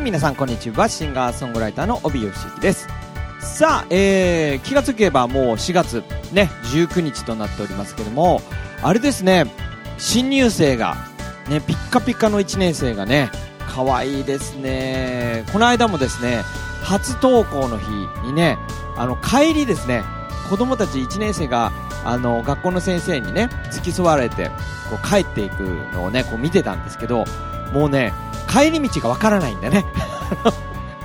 はい皆さんこんにちは。シンガーソングライターの帯吉行です。さあ、えー、気がつけばもう4月ね19日となっておりますけどもあれですね新入生がねピッカピカの1年生がね可愛いですね。この間もですね初登校の日にねあの帰りですね子供たち1年生があの学校の先生にね付き添われてこう帰っていくのをねこう見てたんですけどもうね帰り道がわからないんだね。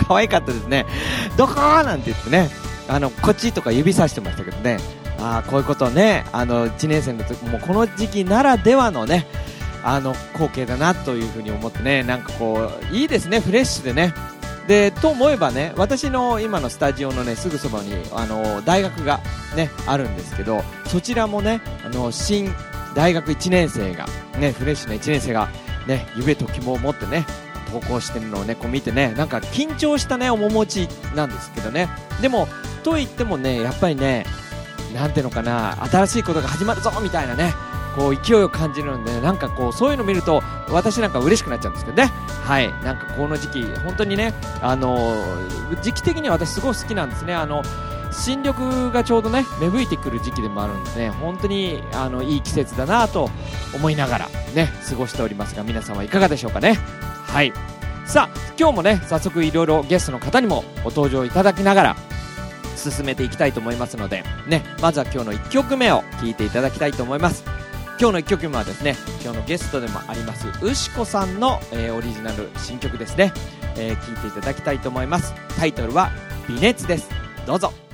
可愛かったですね。どこなんて言ってねあのこっちとか指さしてましたけどね。ああこういうことねあの1年生の時もこの時期ならではのねあの光景だなというふうに思ってねなんかこういいですねフレッシュでね。でと思えばね私の今のスタジオのねすぐそばにあの大学がねあるんですけどそちらもねあの新大学1年生がねフレッシュな1年生がね夢と希望を持ってね投稿してるのをねこう見てねなんか緊張したね面持ちなんですけどね。でもと言ってもねやっぱりねなんていうのかな新しいことが始まるぞみたいなねこう勢いを感じるんでなんかこうそういうの見ると私なんか嬉しくなっちゃうんですけどね。はいなんかこの時期本当にねあの時期的には私すごい好きなんですね。あの新緑がちょうどね芽吹いてくる時期でもあるんでね本当にあのいい季節だなと思いながらね過ごしておりますが皆さんはいかがでしょうかね。はい。さあ今日もね早速いろいろゲストの方にもご登場いただきながら進めていきたいと思いますのでねまずは今日の1曲目を聴いていただきたいと思います。今日の1曲目はですね今日のゲストでもありますうしこさんの、えー、オリジナル新曲ですね、えー、いていただきたいと思います。タイトルは「微熱」です。どうぞ。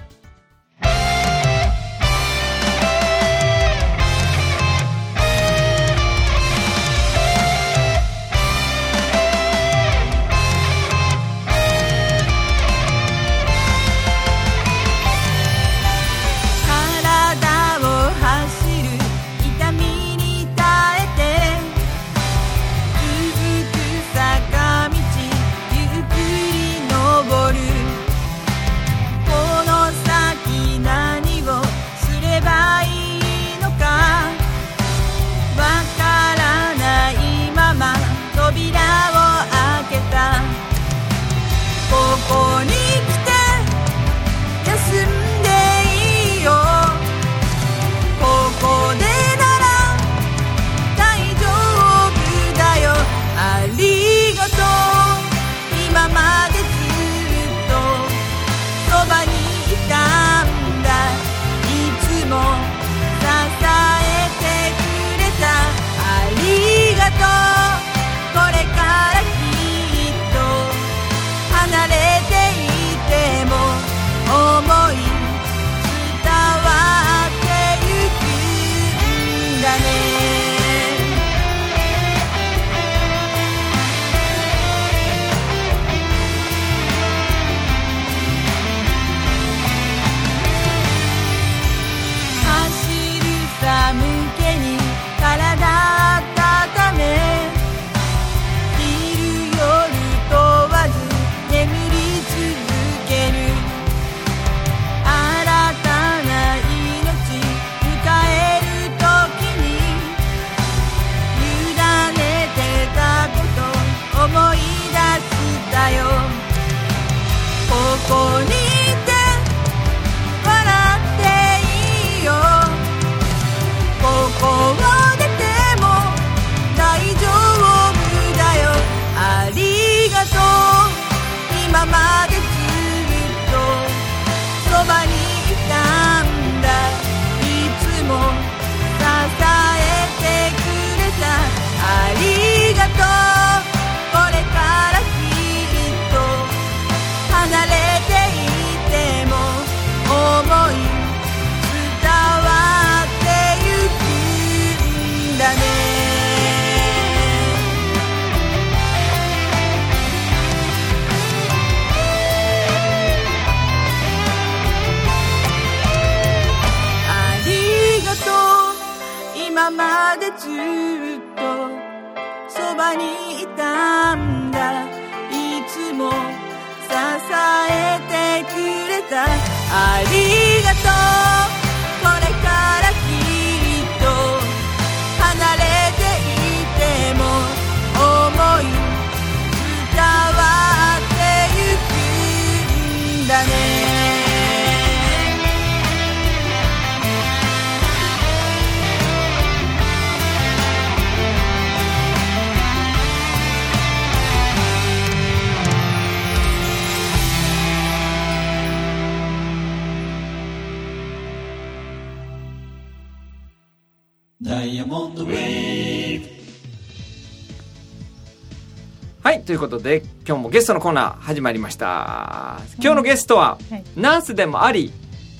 ということで今日もゲストのコーナー始まりました。今日のゲストは、はい。ナースでもあり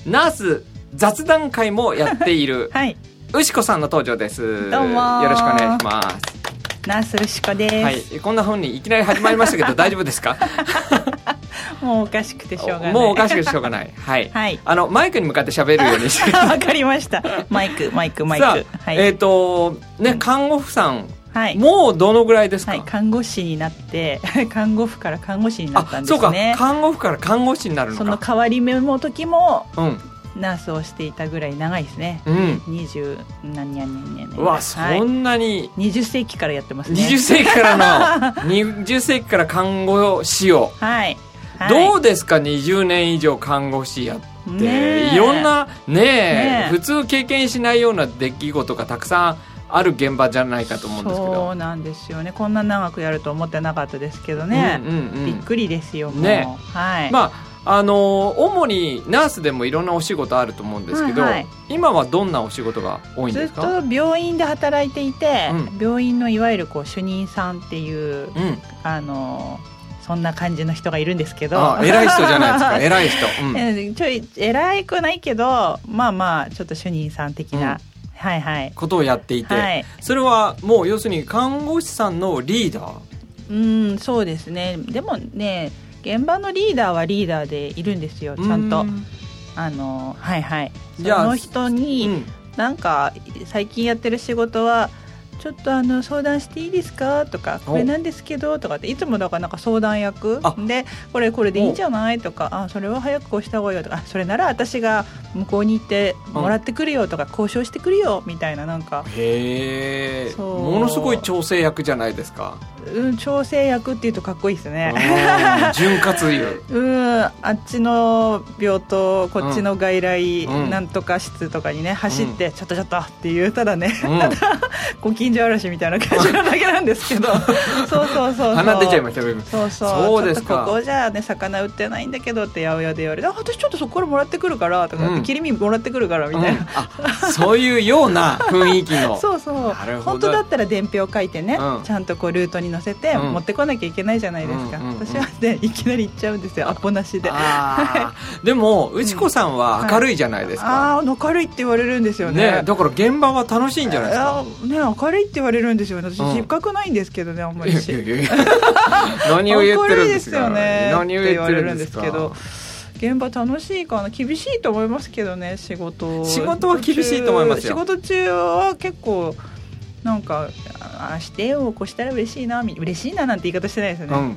ナース雑談会もやっている、はい、牛子さんの登場です。どうも。よろしくお願いします。ナースルシコです。はい。こんな風にいきなり始まりましたけど 大丈夫ですか？もうおかしくてしょうがない。もうおかしくてしょうがない。はい、はい。あのマイクに向かって喋るようにして。わかりました。マイク、マイク、マイク。さはあ、い。えっ、とね看護婦さんはい。もうどのぐらいですか、はい、看護師になって、看護婦から看護師になったんであそうか。すね。看護婦から看護師になるその変わり目の時も、うん。ナースをしていたぐらい長いですね。うん。二十何年年年うわそんなに、二十世紀からやってますね。20世紀からの。20世紀から看護師を、はい。はい、どうですか？20年以上看護師やって、ねえ。いろんなねえねえ。普通経験しないような出来事がたくさんある現場じゃないかと思うんですけそどうなんですよね。こんな長くやると思ってなかったですけどね。うんうんうんびっくりですよ。ね。はい。まああの主にナースでもいろんなお仕事あると思うんですけど、はいはい。今はどんなお仕事が多いんずっですか？と病院で働いていて、うん。病院のいわゆるこう主任さんっていううん。あのそんな感じの人がいるんですけど。あ偉い人じゃないですか。偉い人、うん。えちょい偉くないけどまあまあちょっと主任さん的な、ことをやっていて、はい。それはもう要するに看護師さんのリーダー？うんそうですね。でもね現場のリーダーはリーダーでいるんですよちゃんと。うんあのはいはい。その人に、うん。なんか最近やってる仕事はちょっとあの相談していいですか？とかこれなんですけど？とかっていつもだからなんか相談役あ。でこれこれでいいんじゃない？とかあそれは早くこうした方がいいよ。とかあそれなら私が向こうに行ってもらってくるよとか交渉してくるよみたいななんか、へえものすごい調整役じゃないですか。うん、調整役っていうとかっこいいですね。うん。潤滑油。うん、あっちの病棟こっちの外来、うん。なんとか室とかにね走って、ちょっとちょっとって言うただね、うん。ご近所嵐みたいな感じなだけなんですけど。そうそうそうそう。鼻出ちゃいましたそうそう。そうですか。ここじゃあね魚売ってないんだけどって八百屋で言われてあ私ちょっとそこからもらってくるからとか、うん。切り身もらってくるからみたいな、うん。あそういうような雰囲気の。そうそう。本当だったら伝票書いてね、うん。ちゃんとこうルートに載せてうん。持ってこなきゃいけないじゃないですか、うんうんうん。私はねいきなり行っちゃうんですよアポなしで。でも内子さんは明るいじゃないですか、ああ明るいって言われるんですよね。ねだから現場は楽しいんじゃないですか。いやね明るいって言われるんですよね。私うん。自覚ないんですけどねあんまり。いやいやいやいや。何を言ってるんですか。明るいですよね何を言ってるんですかって言われるん現場楽しいかな厳しいと思いますけどね仕事。仕事は厳しいと思いますよ。仕事中は結構なんかああしてよこうしたら嬉しいなみ嬉しいななんて言い方してないですよね、うん。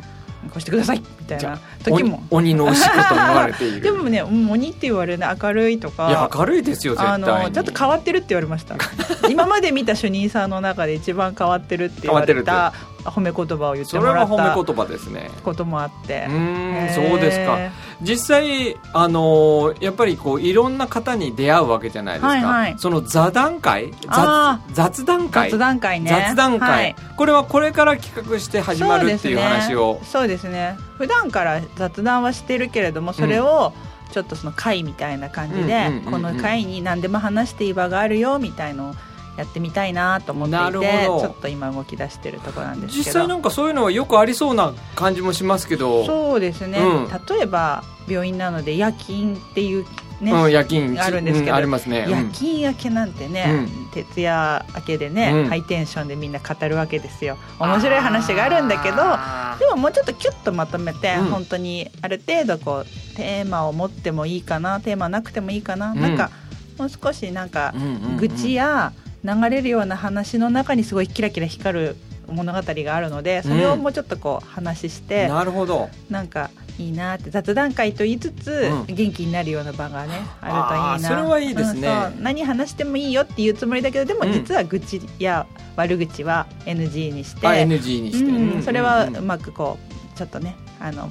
こうしてくださいみたいな時も。鬼鬼のお仕事と言われている。でもねうん鬼って言われるね明るいとか。いや明るいですよ絶対あにのちょっと変わってるって言われました。今まで見た主任さんの中で一番変わってるって言われた褒め言葉を言ってそれはもらった褒め言葉ですね。こともあって。うー。んそうですか。実際あのーやっぱりこういろんな方に出会うわけじゃないですか、はいはい。その座談会？あ雑雑談会？雑談会ね。雑談会、はい。これはこれから企画して始まるっていう話をそうですね。そうですね。普段から雑談はしてるけれどもそれをちょっとその会みたいな感じで、この会に何でも話していい場があるよみたいのをやってみたいなと思ってないるてちょっと今動き出してるところなんですけど。実際なんかそういうのはよくありそうな感じもしますけど。そうですね、うん。例えば病院なので夜勤っていうね、うん、夜勤。あるんですけどうありますね、夜勤明けなんてね、徹夜明けでね、うん。ハイテンションでみんな語るわけですよ。面白い話があるんだけどあでももうちょっとキュッとまとめて、うん。本当にある程度こうテーマを持ってもいいかなテーマなくてもいいかな、うん。なんかもう少しなんかー、うんうんうん。愚痴や流れるような話の中にすごいキラキラ光る物語があるのでそれをもうちょっとこう話して、なるほど。なんかいいなって雑談会と言いつつ、うん。元気になるような場がねあるといいな。それはいいですね。うん何話してもいいよっていうつもりだけどでもうん。実は愚痴や悪口は NG にして、あ NG にして、うん。うんそれはうんうまくこうちょっとねあの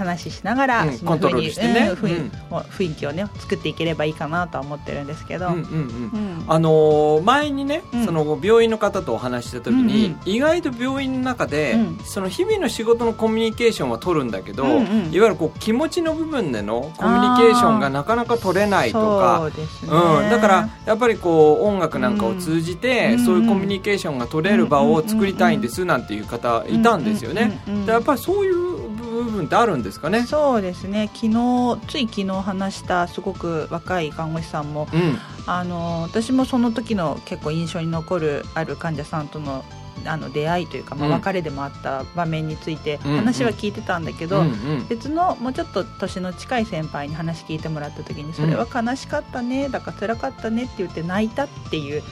話しながら、うんコントロールしてね。うん雰囲気をね作っていければいいかなとは思ってるんですけど、うんうんうん。うん。あのー前にね、うん。その病院の方とお話しした時に、うん。意外と病院の中で、うん。その日々の仕事のコミュニケーションは取るんだけど、うんうん。いわゆるこう気持ちの部分でのコミュニケーションがなかなか取れないとかそうですね、うん、だからやっぱりこう音楽なんかを通じて、うん。そういうコミュニケーションが取れる場を作りたいんですなんていう方いたんですよね、やっぱりそういう部分ってあるんですかね。そうですね。昨日つい昨日話したすごく若い看護師さんもうん。あの私もその時の結構印象に残るある患者さんとのあの出会いというか、まあ、うん。別れでもあった場面について話は聞いてたんだけど、別のもうちょっと年の近い先輩に話聞いてもらった時にそれは悲しかったねだから辛かったねって言って泣いたっていう、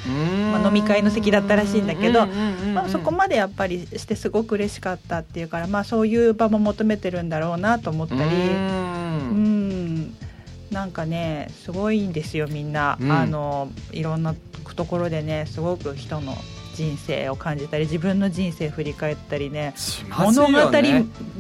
まあ飲み会の席だったらしいんだけどまあ、そこまでやっぱりしてすごく嬉しかったっていうから、まあ、そういう場も求めてるんだろうなと思ったり。うん。なんかねすごいんですよみんな、うん。あのいろんなところでねすごく人の人生を感じたり自分の人生振り返ったりねします物語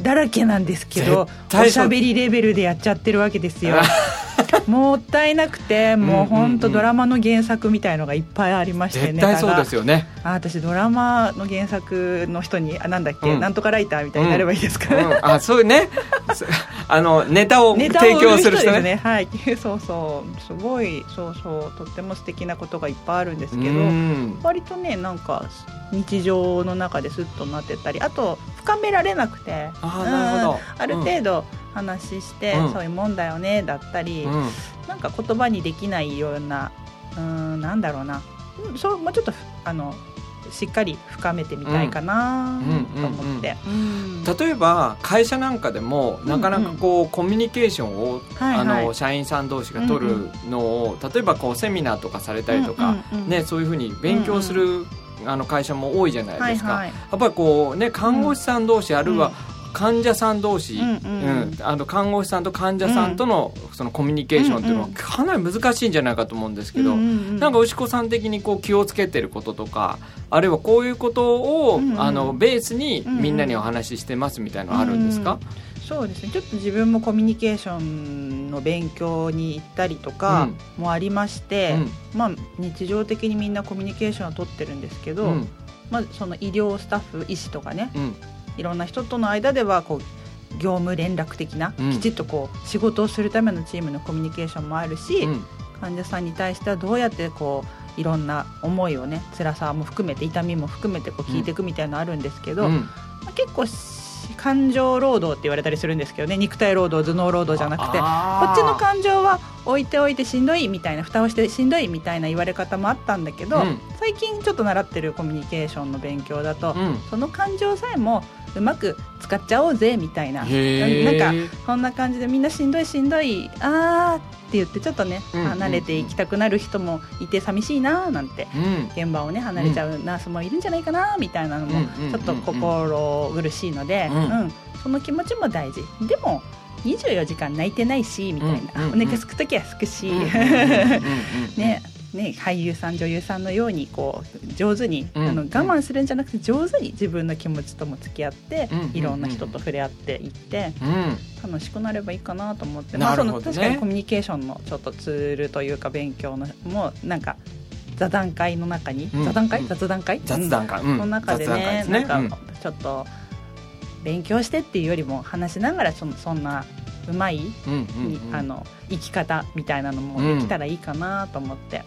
だらけなんですけどおしゃべりレベルでやっちゃってるわけですよ もったいなくてもう本当ドラマの原作みたいのがいっぱいありまして絶対そうですよよね、あ私ドラマの原作の人にあなんだっけ、うん。なんとかライターみたいになればいいですか、うん、あそういうね。そ あのネタを提供する人ね。ね。はい。そうそう。すごいそうそう。とっても素敵なことがいっぱいあるんですけど、うん。割とねなんか日常の中でスッとなってたりあと深められなくて。あーなるほど。うん。ある程度話して、うん。そういうもんだよねだったり、うん。うんなんか言葉にできないようなうんなんだろうな。うんそうもうちょっとふあのしっかり深めてみたいかなうん。と思って。うん。例えば会社なんかでもなかなかこうコミュニケーションを、はいはい。あの社員さん同士が取るのを、例えばこうセミナーとかされたりとか、うんうんうんね、そういうふうに勉強する、あの会社も多いじゃないですか、はいはい。やっぱりこうね看護師さん同士、あるいは患者さん同士、うんうんうん。あの看護師さんと患者さんとのそのコミュニケーションっていうのはうんうん。かなり難しいんじゃないかと思うんですけど、うんうんうん。なんか牛子さん的にこう気をつけてることとかあるいはこういうことを、うんうん。あのベースにうんうん。みんなにお話ししてますみたいなのあるんですか、そうですね。ちょっと自分もコミュニケーションの勉強に行ったりとかもありまして、まあ、日常的にみんなコミュニケーションを取ってるんですけど、うんうん。まあ、その医療スタッフ医師とかねうんいろんな人との間ではこう業務連絡的な、うん。きちっとこう仕事をするためのチームのコミュニケーションもあるし、うん。患者さんに対してはどうやってこういろんな思いをね辛さも含めて痛みも含めてこう聞いていくみたいなのあるんですけど、うん。まあ結構し感情労働って言われたりするんですけどね肉体労働頭脳労働じゃなくてこっちの感情は置いておいてしんどいみたいな蓋をしてしんどいみたいな言われ方もあったんだけど、うん。最近ちょっと習ってるコミュニケーションの勉強だと、うん。その感情さえもうまく使っちゃおうぜみたいな。なんかそんな感じでみんなしんどいしんどいあーって言ってちょっとね、うん離れていきたくなる人もいて寂しいなーなんてうん。現場をね離れちゃうナースもいるんじゃないかなみたいなのもちょっと心苦しいので、うん。うん。その気持ちも大事。でも24時間泣いてないしみたいな、うんうんうん。お腹すく時はすくし、ねね、俳優さん女優さんのようにこう上手に、うんあの我慢するんじゃなくて上手に自分の気持ちとも付き合って、うんいろんな人と触れ合っていってうん。楽しくなればいいかなと思って、まあ、その確かにコミュニケーションのちょっとツールというか勉強のもなんか座談会の中に、うん。座談会？うん雑談会？雑談会、の中でねすね。なんかちょっと勉強してっていうよりも話しながらそのそんなうまい、うんうんうん。あの生き方みたいなのもできたらいいかなと思って、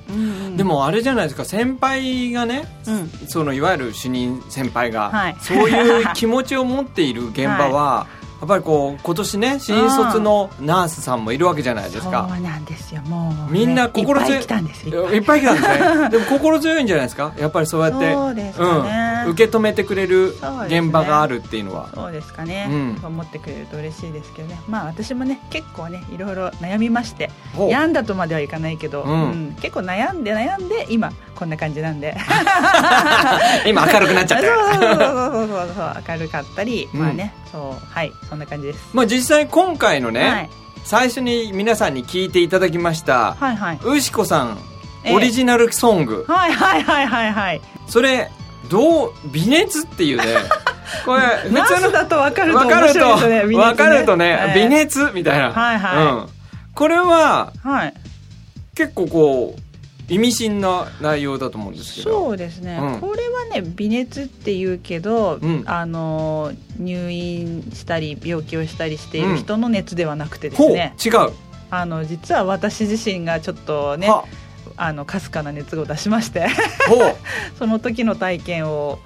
で、もあれじゃないですか。先輩がねうん、そのいわゆる主任先輩が、はい。そういう気持ちを持っている現場は、やっぱりこう今年ね新卒のナースさんもいるわけじゃないですそうかなんですよもうね、みんな心強い。いっぱい来たんですよいっぱい来たんですね。でも心強いんじゃないですか？やっぱりそうやってそうですかね、うん、受け止めてくれる現場があるっていうのは。そうですかね、うん。思ってくれると嬉しいですけどね。まあ私もね結構ねいろいろ悩みまして病んだとまではいかないけど、うん。うん。結構悩んで悩んで今こんな感じなんで。今明るくなっちゃっそうて そうそうそうそうそう明るかったり、うんまあねそうはいそんな感じです、まあ実際今回のね、はい、最初に皆さんに聞いていただきましたはいはいウシコさんええオリジナルソング、はいはいはいはいはいそれどう微熱っていうねこれ普ナースだと分かると面白いですね分かるとね、はい微熱みたいな、はいはいうん、これははい。結構こう意味深な内容だと思うんですけど。そうですね、うん。これはね微熱っていうけど、うん。あの入院したり病気をしたりしていうん。る人の熱ではなくてですほうね、違う、あの実は私自身がちょっとねは。あのかすかな熱を出しまして。その時の体験を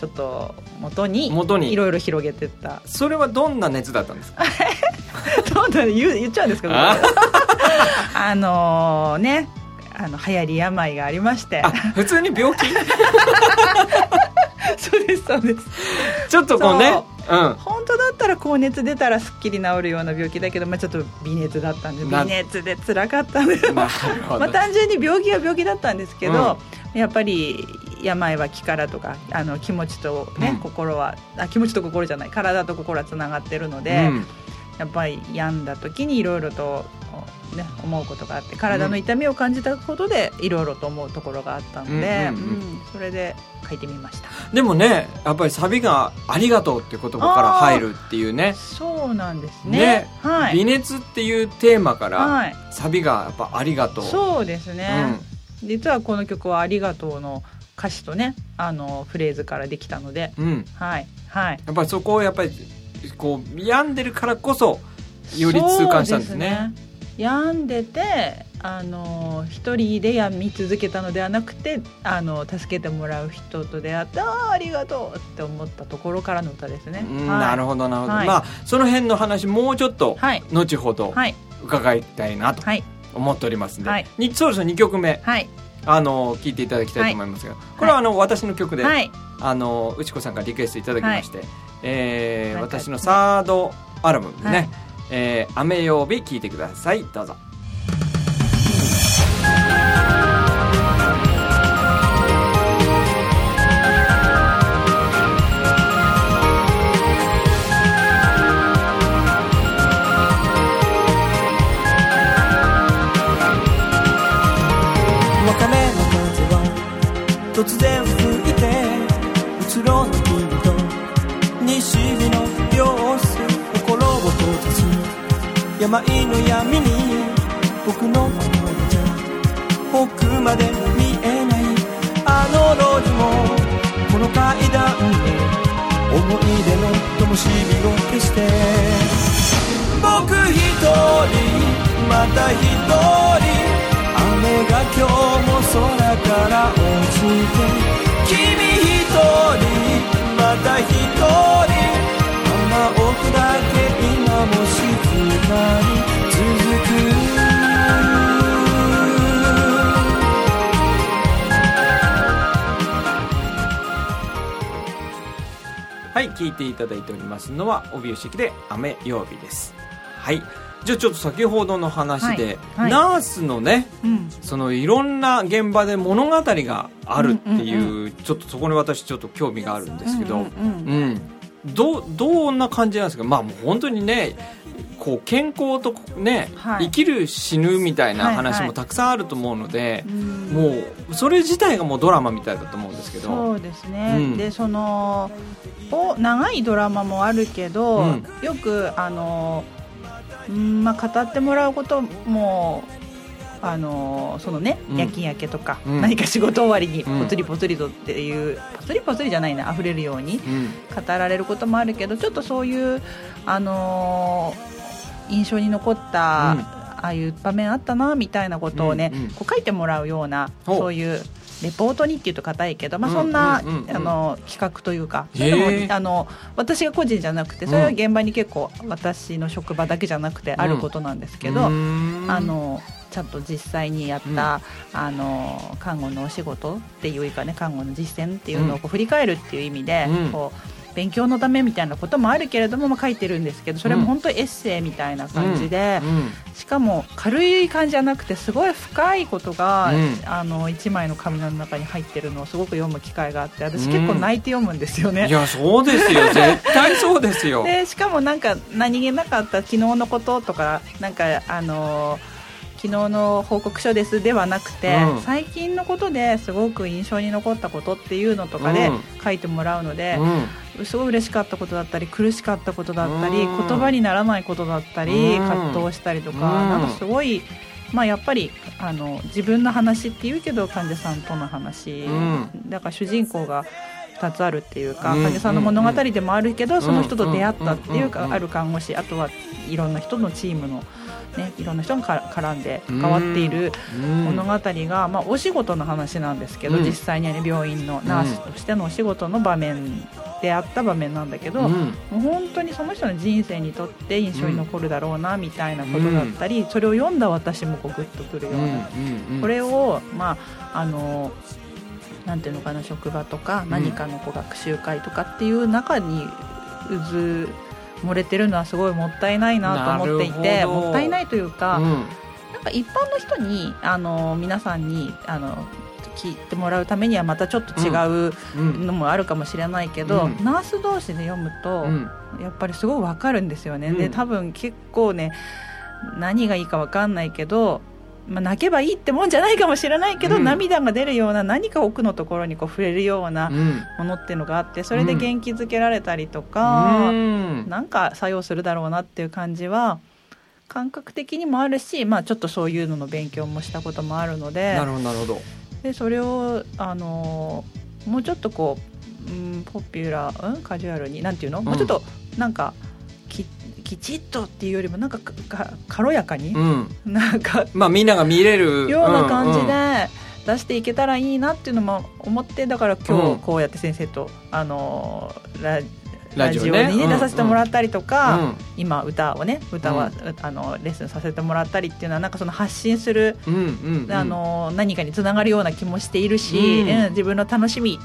ちょっと元に元に。いろいろ広げてった。それはどんな熱だったんですか？どんどん言う言っちゃうんですけど。あ？あのねあの流行り病がありまして。あ普通に病気？そうですそうです。ちょっとこうねう。ん。本当だったら高熱出たらすっきり治るような病気だけど、まあ、ちょっと微熱だったんでな微熱で辛かったんで まあ、単純に病気は病気だったんですけど、やっぱり病は気からとかあの気持ちと、ねうん。心はあ気持ちと心じゃない体と心はつながってるので、うんやっぱり病んだ時にいろいろと、ね、思うことがあって体の痛みを感じたことでいろいろと思うところがあったので、うんうんうん。うんそれで書いてみました。でもねやっぱりサビが「ありがとう」って言葉から入るっていうね。そうなんですね。ね。はい。微熱っていうテーマから、はい。サビがやっぱ「ありがとう」そうですね、実はこの曲は「ありがとう」の歌詞とねあのフレーズからできたので。うん、うん、はい。はい。やっぱりそこをやっぱりこう病んでるからこそより痛感したんですね。そう病んでてあの一人で病み続けたのではなくてあの助けてもらう人と出会ってああありがとうって思ったところからの歌ですね、うんはい。なるほどなるほど、はい。まあその辺の話もうちょっとはい。後ほどはい。伺いたいなとはい。思っておりますんで、はい。にそろそろ2曲目はい。あの聞いていただきたいと思いますが、これはあの私の曲で、はい。あの内子さんからリクエストいただきまして、えー私のサードアルバムでね「はい。えー雨曜日」聴いてください。どうぞ。病の闇に僕の心じゃ奥まで見えない。あの路地もこの階段で思い出の灯火を消して。僕一人また一人。雨が今日も空から落ちて。君一人また一人。雨奥だけ今も静かに続くはい聞いていただいておりますのは帯吉で雨曜日です。はい。じゃあちょっと先ほどの話で、はいはい。ナースのねうん。そのいろんな現場で物語があるっていう,、うんうん。ちょっとそこに私ちょっと興味があるんですけど、うんうんうん。うんどどんな感じなんですか？まあもう本当にねこう健康とね、はい。生きる死ぬみたいな話はいはい。もたくさんあると思うので、うん。もうそれ自体がもうドラマみたいだと思うんですけど。そうですね、うん。でそのお長いドラマもあるけど、うん。よくあの、うんまあ、語ってもらうこともあのそのね、うん。夜勤明けとか、うん。何か仕事終わりにうん。ぽつりぽつりとっていう、ぽつりぽつりじゃないな溢れるようにうん。語られることもあるけどちょっとそういうあの印象に残った、うん。ああいう場面あったなみたいなことをね、こう書いてもらうようなそういうレポートにっていうと硬いけど、まあ、うんそんな、あの企画というかそういうのもあの私が個人じゃなくてそれは現場に結構私の職場だけじゃなくてあることなんですけど、あのちゃんと実際にやった、あの看護のお仕事っていうかね看護の実践っていうのをこう振り返るっていう意味で、うん。こう勉強のためみたいなこともあるけれども、まあ、書いてるんですけどそれも本当エッセイみたいな感じで、うん。しかも軽い感じじゃなくてすごい深いことが、うん。あの1枚の紙の中に入ってるのをすごく読む機会があって私結構泣いて読むんですよね。いやそうですよ。絶対そうですよ。でしかもなんか何気なかった昨日のこととかなんかあの昨日の報告書ですではなくて、うん。最近のことですごく印象に残ったことっていうのとかでうん。書いてもらうので、うん。すごい嬉しかったことだったり苦しかったことだったり、うん。言葉にならないことだったり、うん。葛藤したりとか、うん。なんかすごい、まあ、やっぱりあの自分の話っていうけど患者さんとの話、うん。だから主人公が2つあるっていうか、うん。患者さんの物語でもあるけど、ん。その人と出会ったっていうか、うん。ある看護師あとはいろんな人のチームの、ね、いろんな人がか絡んで関わっているうん。物語が、まあ、お仕事の話なんですけど、うん。実際にはね病院のナースとしてのお仕事の場面であった場面なんだけど、うん。もう本当にその人の人生にとって印象に残るだろうなみたいなことだったり、それを読んだ私もこうグッとくるような、これをまああのなんていうのかな職場とかん何かのこう学習会とかっていう中に渦漏れてるのはすごいもったいないなと思っていてもったいないというか、うん。なんか一般の人にあの皆さんにあの聞いてもらうためにはまたちょっと違ううん。のもあるかもしれないけど、うん。ナース同士で読むと、うん。やっぱりすごいわかるんですよね、うん。で多分結構ね何がいいかわかんないけど、まあ、泣けばいいってもんじゃないかもしれないけど、うん。涙が出るような何か奥のところにこう触れるようなうん。ものっていうのがあってそれで元気づけられたりとか、うん。なんか作用するだろうなっていう感じは感覚的にもあるし、まあ、ちょっとそういうのの勉強もしたこともあるのでなるほどなるほど。でそれを、あのもうちょっとこう、うん、ポピュラー、うん、カジュアルになんていうの、もうちょっとなんかききちっとっていうよりもなんかかか軽やかに、うん。なんかまあみんなが見れる。ような感じうんうん。で出していけたらいいなっていうのも思ってだから今うん。日こうやって先生と、あのララジオね。にね、うん出させてもらったりとか、うん。今歌をね歌は、あのレッスンさせてもらったりっていうのはなんかその発信する、うんうんうん。あの何かにつながるような気もしているし、うん。うん自分の楽しみ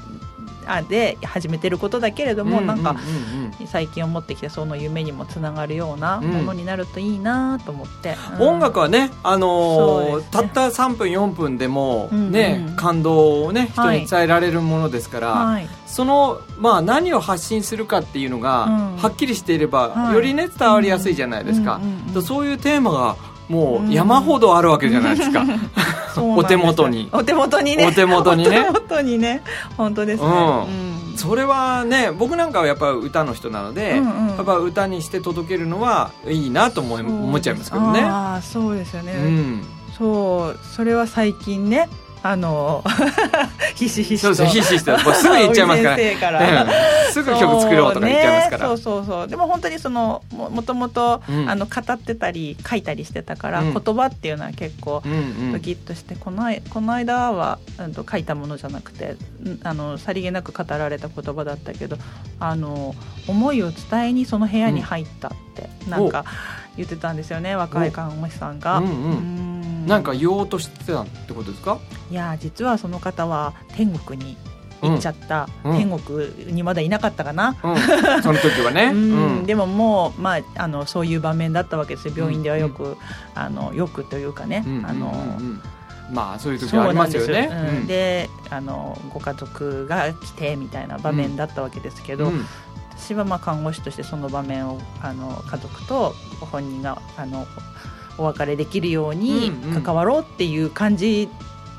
あで始めてることだけれども、なんかうんうんうん。最近思ってきてその夢にもつながるようなものになるといいなと思って、うん。音楽はね、あのーね。たった3分4分でもうんね、うん。感動をね人はい。に伝えられるものですから、はい。その、まあ、何を発信するかっていうのが、うん。はっきりしていれば、はい。よりね伝わりやすいじゃないですか、うんうんうんそういうテーマがもう山ほどあるわけじゃないですか、お手元に。お手元にね。お手元にね。お手元にね。本当ですね、うん。うんそれはね僕なんかはやっぱ歌の人なので、うんうん。やっぱ歌にして届けるのはいいなと思い思っちゃいますけどね。ああそうですよね、うん。そうそれは最近ねあの ひしひしと。そうひしひしと。すぐ言っちゃいますから。から。うん。すぐ曲作ろうとか言っちゃいますから。そう,、ね、そうそうでも本当にそのももともとうん。あの語ってたり書いたりしてたから、うん。言葉っていうのは結構うんうん。ドキッとして、この間この間は、うん、と書いたものじゃなくてうんあのさりげなく語られた言葉だったけどあの思いを伝えにその部屋に入ったって、なんか言ってたんですよね若い看護師さんが。うんうん。うんなんか言おうとしてたってことですか？いや実はその方は天国に行っちゃった、うん。天国にまだいなかったかな、うん、その時はね。うん。うん。でももう、まあ、あのそういう場面だったわけですよ。病院ではよく、あのよくというかね、うん。あのうんうんまあそういう時ありますよね。うんであのご家族が来てみたいな場面だったわけですけど、うん。私はまあ看護師としてその場面をあの家族とご本人があのお別れできるように関わろうっていう感じ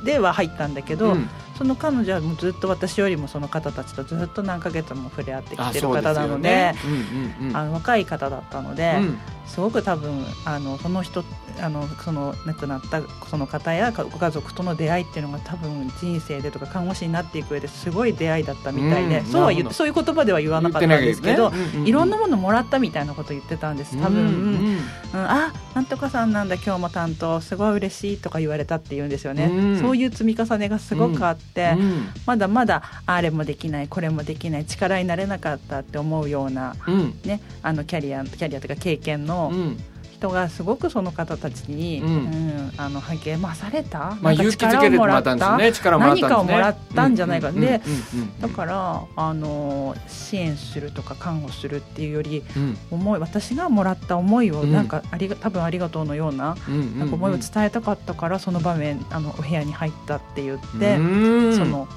では入ったんだけど、うん。その彼女はもうずっと私よりもその方たちとずっと何ヶ月も触れ合ってきてる方なのでよね。うんうんうん。あの若い方だったので、うんすごく多分あのその人あのその亡くなったその方やご家族との出会いっていうのが多分人生でとか看護師になっていく上ですごい出会いだったみたいで、うんそうはそういう言葉では言わなかったんですけどね。うんうんうん。いろんなものもらったみたいなこと言ってたんです。多分、うんうんあなんとかさんなんだ今日も担当すごい嬉しいとか言われたって言うんですよね、うん。そういう積み重ねがすごくあって、うん。まだまだあれもできないこれもできない力になれなかったって思うような、うん。ね、あのキャリアキャリアというか経験のうん。人がすごくその方たちに、うん。うんあの励まされた、まあ勇気づけてもらった何かをもらったんじゃないか、うんでだからあの支援するとか看護するっていうよりうん思い私がもらった思いをうんなんかありが多分ありがとうのようななんか思いを伝えたかったからその場面あのお部屋に入ったって言って、うんその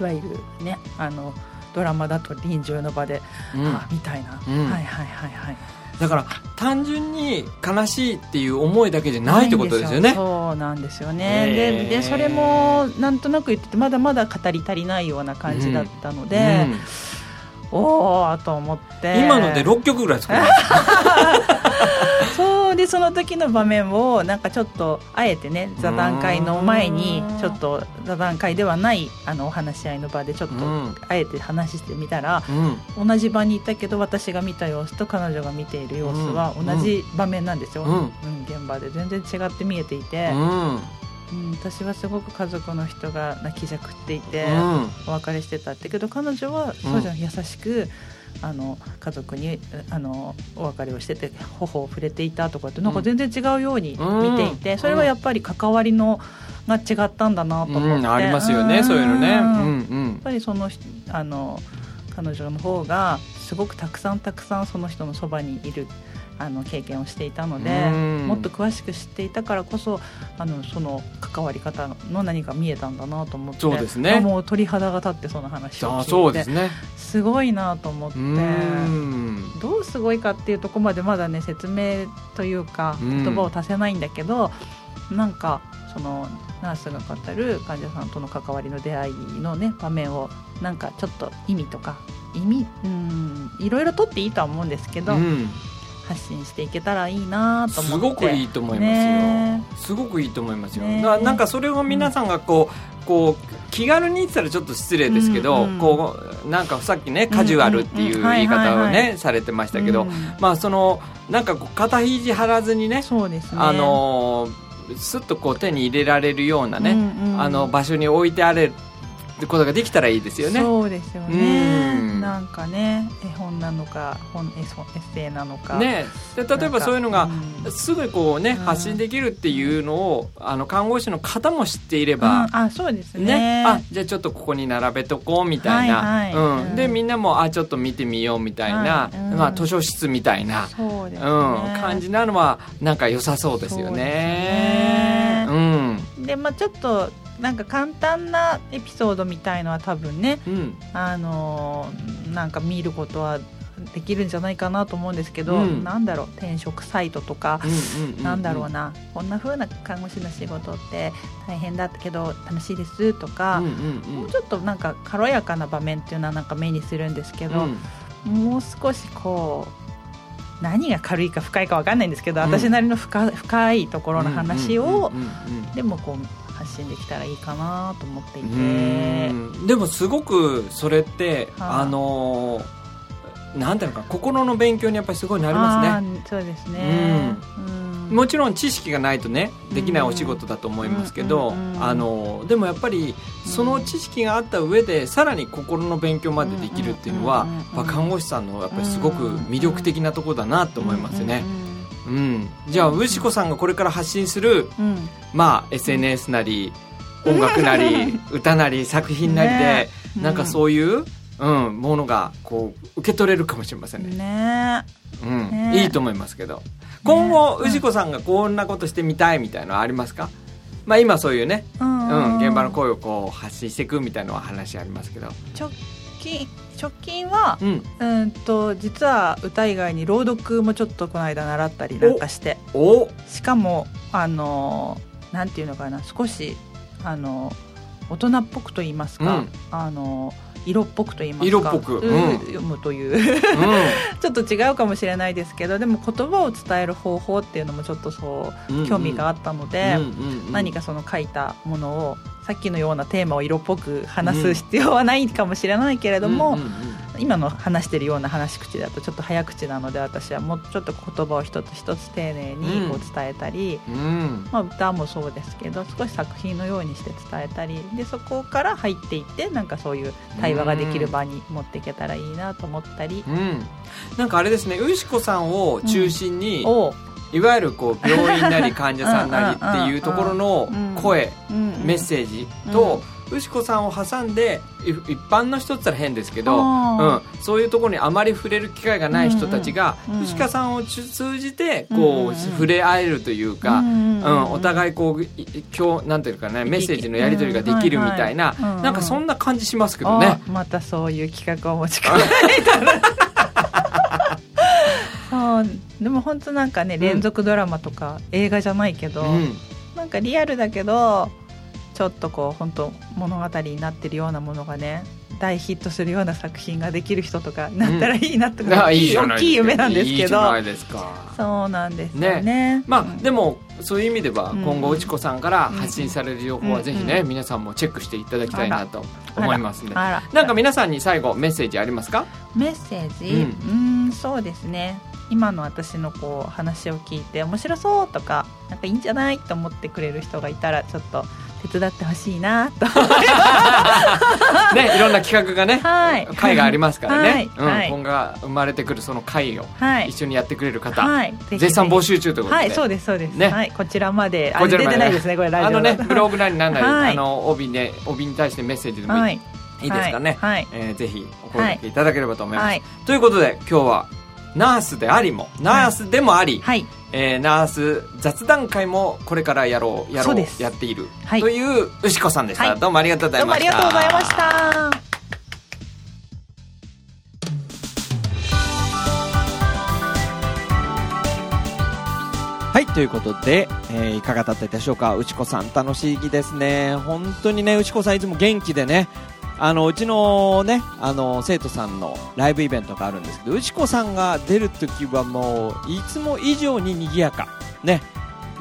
いわゆるねあのドラマだと臨終の場で、うんあみたいな、うんはいはいはいはいだから単純に悲しいっていう思いだけじゃないってことですよね。そうなんですよね。ででそれもなんとなく言っててまだまだ語り足りないような感じだったので、おおと思って。今ので6曲ぐらい作る でその時の場面をなんかちょっとあえてね座談会の前にうんちょっと座談会ではないあのお話し合いの場でちょっとうん。あえて話してみたらうん。同じ場にいたけど私が見た様子と彼女が見ている様子はうん。同じ場面なんですよ、うん。うん現場で全然違って見えていて、うん。うん、私はすごく家族の人が泣きじゃくっていて、うん。お別れしてたってけど彼女はそうじゃん、優しくあの家族にあのお別れをしてて頬を触れていたとかってなんか全然違うように見ていて、うん。それはやっぱり関わりのが違ったんだなと思って、うん。ありますよねそういうのね。うんやっうんぱりそのあの彼女の方がすごくたくさんたくさんその人のそばにいるあの経験をしていたので、うん。もっと詳しく知っていたからこそあのその関わり方の何か見えたんだなと思ってそうですね。もう鳥肌が立ってその話を聞いてあそうですね。すごいなと思ってうん。どうすごいかっていうところまでまだね説明というかうん。言葉を足せないんだけど、なんかそのナースが語る患者さんとの関わりの出会いのね場面をなんかちょっと意味とか意味うんいろいろとっていいとは思うんですけど、うん発信していけたらいいなと思って。すごくいいと思いますよ、ねすごくいいと思いますよ、ねだからなんかそれを皆さんがこうこう気軽に言ってたらちょっと失礼ですけど、うんうんこうなんかさっきねカジュアルっていう言い方をねされてましたけど、うん。まあそのなんかこう肩肘張らずにねそうですね。あのーすっとこう手に入れられるようなね、うんうんあの場所に置いてあれることができたらいいですよね。そうですよね。うん。なんかね絵本なのか本エッエッセイなのか。ねで例えばそういうのがうん。すぐこうね、うん。発信できるっていうのをあの看護師の方も知っていれうば、ん。あそうですね。ね、あじゃあちょっとここに並べとこうみたいな、はいはい。うん。うんでみんなもあちょっと見てみようみたいな、まあ、図書室みたいな、そうですね、うん、感じなのはなんか良さそうですよね。うん。でまあちょっとなんか簡単なエピソードみたいのは多分ねうん。あのーなんか見ることはできるんじゃないかなと思うんですけど、うん。なんだろう転職サイトとか、うんうんなんだろうなこんな風な看護師の仕事って大変だったけど楽しいですとか、うんうんもうちょっとなんか軽やかな場面っていうのはなんか目にするんですけど、うん。もう少しこう何が軽いか深いかわかんないんですけど、うん。私なりの深深いところの話を、うんうんうん。でもこう発信できたらいいかなと思っていて。うん。でもすごくそれって、はい。あのーなんていうのか心の勉強にやっぱりすごいなりますね。そうですね、うん。もちろん知識がないとねできないお仕事だと思いますけど、うんうんうんあのでもやっぱりその知識があった上でさらに心の勉強までできるっていうのは、看護師さんのやっぱりすごく魅力的なところだなと思いますね。ううん、じゃあウシコさんがこれから発信する、んうん。うんまあ、SNS なり音楽なり歌なり作品なりで、ね。なんかそういう、うん、ものがこう受け取れるかもしれませんね。ね。うん。ね。いいと思いますけど。今後うん。氏子さんがこんなことしてみたいみたいのはありますか？まあ今そういうね、うん。うん、現場の声をこう発信していくみたいなのは話ありますけど。直近直近はうん。うんと実は歌以外に朗読もちょっとこの間習ったりなんかして。おしかもあのなんていうのかな少しあの大人っぽくと言いますか、うん。あの色っぽくと言いますか。色っぽく。うん。読むという。う ちょっと違うかもしれないですけどでも言葉を伝える方法っていうのもちょっとそうん興味があったので、何かその書いたものをさっきのようなテーマを色っぽく話す必要はないかもしれないけれども、うんうんうん今の話してるような話し口だとちょっと早口なので私はもうちょっと言葉を一つ一つ丁寧にこう伝えたり、うん。まあ、歌もそうですけど少し作品のようにして伝えたりでそこから入っていってなんかそういう対話ができる場に持っていけたらいいなと思ったり。うん。なんかあれですねウシコさんを中心に、いわゆるこう病院なり患者さんなりっていうところの声、メッセージと、牛子さんを挟んでい一般の人って言ったら変ですけど、あうん、そういうところにあまり触れる機会がない人たちが、うんうん牛子さんを通じてこう、うんうん。触れ合えるというか、うんお互いこうい今日なんていうかねメッセージのやり取りができるみたいな、うんはいはいなんかそんな感じしますけどね。あまたそういう企画を持ち込んでいただそ うでも本当なんかねん連続ドラマとか映画じゃないけど、うん。なんかリアルだけどちょっとこう本当物語になってるようなものがね大ヒットするような作品ができる人とかなったらいいなとか、あいいい大きい夢なんですけど。いですか。そうなんですよね。まあ、うんでもそういう意味ではうん今後内子さんから発信される情報はぜひね、うん。皆さんもチェックしていただきたいなと思いますんであら。なんか皆さんに最後メッセージありますか？メッセージ？ううんんそうですね。今の私のこう話を聞いて面白そうとかなんかいいんじゃない？と思ってくれる人がいたらちょっと手伝ってほしいなと。ねいろんな企画がね、はい。会がありますからね、はい。うん。はい。今後が生まれてくるその会をはい。一緒にやってくれる方、はい。絶賛募集中ということで、はいそうですそうです、ね。はいこちらまで。あこちらまで。出てないですねこれラジオあのねブログなりなんなり、はい。あの帯ね帯に対してメッセージでもいい,、はい。い、いですかね、はい。えーぜひお声掛けいただければと思います、はい。ということで今日はナースでありもナースでもあり、はいえーナース雑談会もこれからやろうやろそうやっている、はい。という牛子さんでした、はい。どうもありがとうございどうもありましたがとうございました。はいということで、えーいかがだったでしょうか？内子さん楽しいですね。本当にね内子さんいつも元気でねあのうちのねあの生徒さんのライブイベントがあるんですけど内子さんが出るときはもういつも以上に賑やかね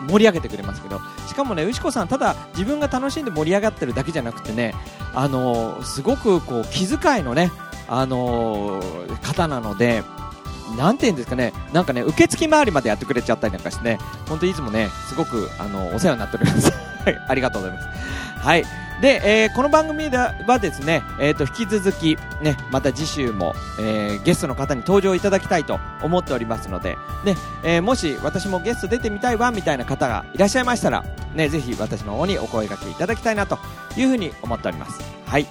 盛り上げてくれますけどしかもね牛子さんただ自分が楽しんで盛り上がってるだけじゃなくてねあのすごくこう気遣いのねあの方なのでなんていうんですかね、なんかね、受付周りまでやってくれちゃったりなんかしてね、本当いつもね、すごく、あの、お世話になっております。ありがとうございます。はい。で、えーこの番組ではですね、えっ、と、引き続き、ね、また次週も、えーゲストの方に登場いただきたいと思っておりますので、ね、えーもし私もゲスト出てみたいわ、みたいな方がいらっしゃいましたら、ね、ぜひ私の方にお声掛けいただきたいなというふうに思っております。はい。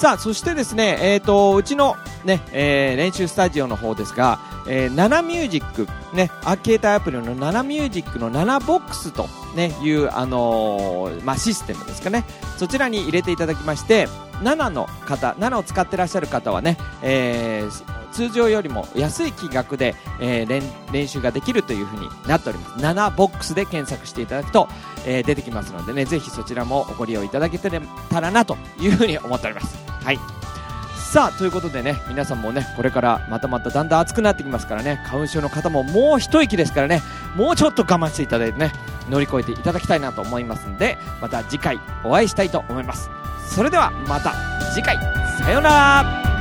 さあ、そしてですね、えっ、と、うちのね、え練習スタジオの方ですが、えー、ナナミュージック、ね、携帯アプリのナナミュージックのナナボックスと、ね、いう、あのーまあ、システムですかね。そちらに入れていただきまして、7の方、7を使ってらっしゃる方はね、えー通常よりも安い金額で、えー練練習ができるというふうになっております。7ボックスで検索していただくと、えー出てきますのでね、ぜひそちらもご利用いただけたらなというふうに思っております。はい。さあということでね皆さんもねこれからまたまただんだん暑くなってきますからね花粉症の方ももう一息ですからねもうちょっと我慢していただいてね乗り越えていただきたいなと思いますんでまた次回お会いしたいと思います。それではまた次回さようなら。